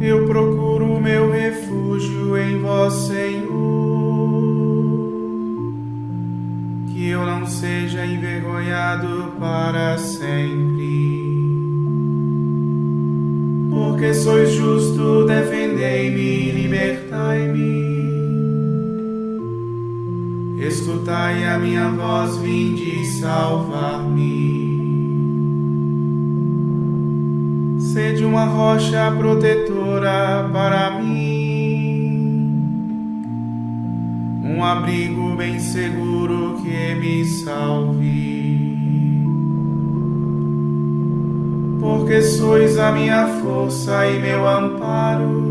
Eu procuro meu refúgio em vós, Senhor. Que eu não seja envergonhado para sempre. Porque sois justo, defendei-me, libertai-me. Escutai a minha voz, vinde salvar-me. Sede uma rocha protetora para mim, um abrigo bem seguro que me salve. Porque sois a minha força e meu amparo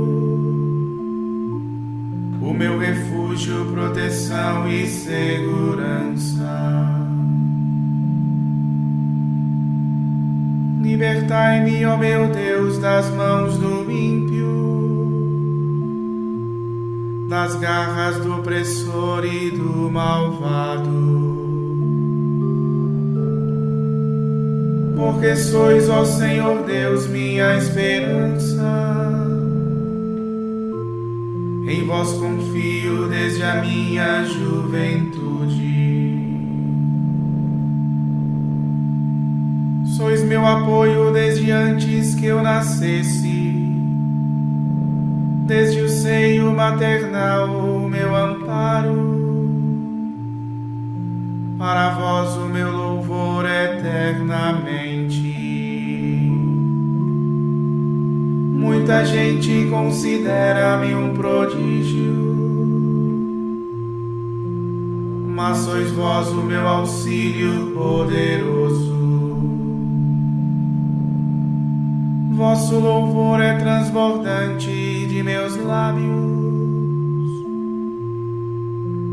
o meu refúgio, proteção e segurança. Libertai-me, ó meu Deus, das mãos do ímpio, das garras do opressor e do malvado. Porque sois, ó Senhor Deus, minha esperança em vós confio desde a minha juventude. Meu apoio desde antes que eu nascesse, desde o seio maternal, o meu amparo. Para vós o meu louvor eternamente. Muita gente considera-me um prodígio, mas sois vós o meu auxílio poderoso. Vosso louvor é transbordante de meus lábios.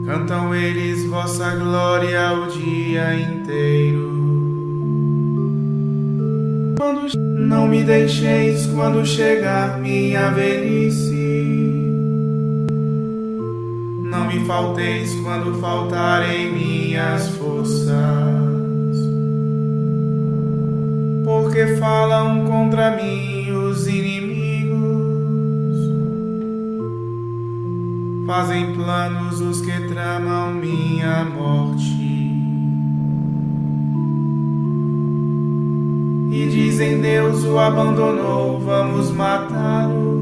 Cantam eles vossa glória o dia inteiro. Quando não me deixeis quando chegar minha velhice. Não me falteis quando faltarem minhas forças. Porque falam contra mim os inimigos. Fazem planos os que tramam minha morte. e dizem Deus o abandonou, vamos matá-lo.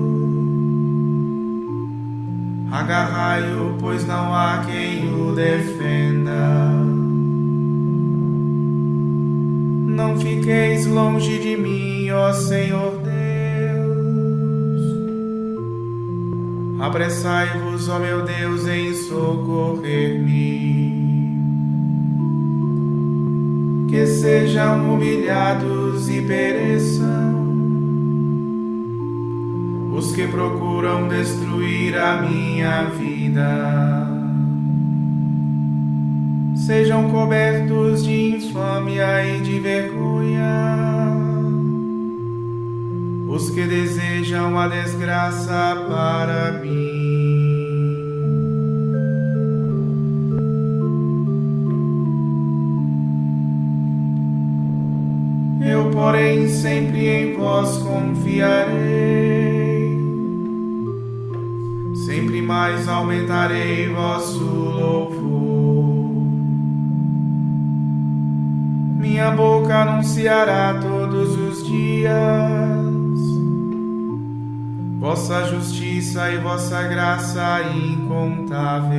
Agarrai-o, pois não há quem o defenda. Não fiqueis longe de mim, ó Senhor Deus. Apressai-vos, ó meu Deus, em socorrer-me que sejam humilhados e pereçam os que procuram destruir a minha vida. Sejam cobertos de infâmia e de vergonha os que desejam a desgraça para mim. eu, porém, sempre em vós confiarei. Sempre mais aumentarei vosso louvor. Minha boca anunciará todos os dias vossa justiça e vossa graça incontáveis.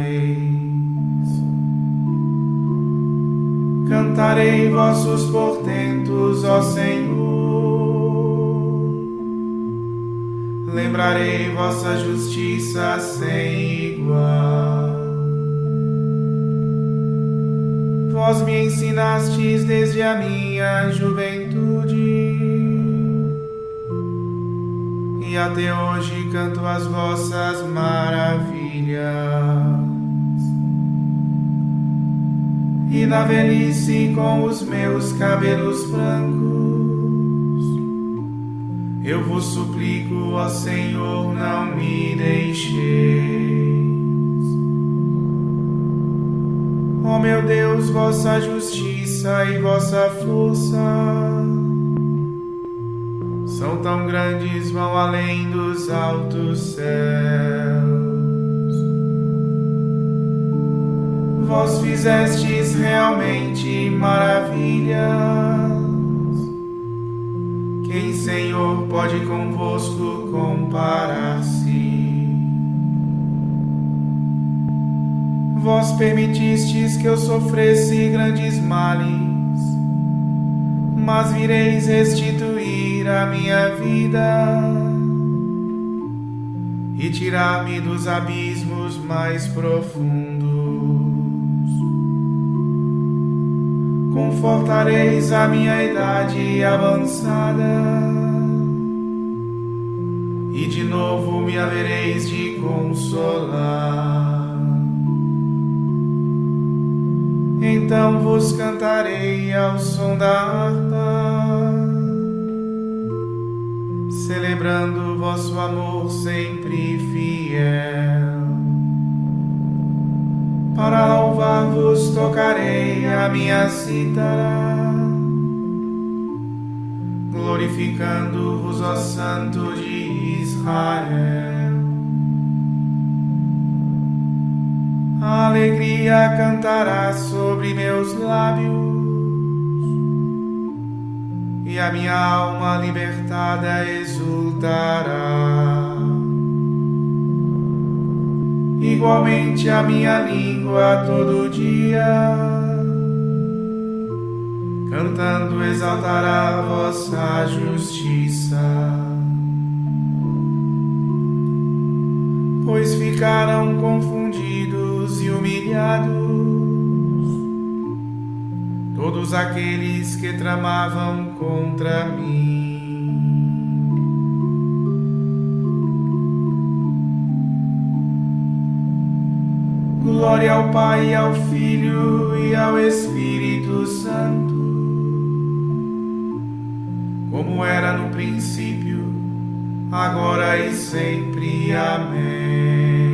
Cantarei vossos portentos, ó Senhor. Lembrarei vossa justiça sem igual. Vós me ensinastes desde a minha juventude. E até hoje canto as vossas maravilhas e na velhice com os meus cabelos brancos. Eu vos suplico, ó Senhor, não me deixeis. Ó meu Deus, vossa justiça e vossa força são tão grandes, vão além dos altos céus. Vós fizestes realmente maravilhas. Quem, Senhor, pode convosco comparar-se? Vós permitistes que eu sofresse grandes males mas vireis restituir a minha vida e tirar-me dos abismos mais profundos. Confortareis a minha idade avançada e de novo me havereis de consolar. Então vos cantarei ao som da harpa, celebrando vosso amor sempre fiel. Para louvar-vos tocarei a minha cítara, glorificando-vos, ó Santo de Israel. Alegria cantará sobre meus lábios e a minha alma libertada exultará. Igualmente a minha língua todo dia, cantando exaltará vossa justiça. Pois ficarão confundidos humilhados, todos aqueles que tramavam contra mim. Glória ao Pai, ao Filho e ao Espírito Santo, como era no princípio, agora e sempre. Amém.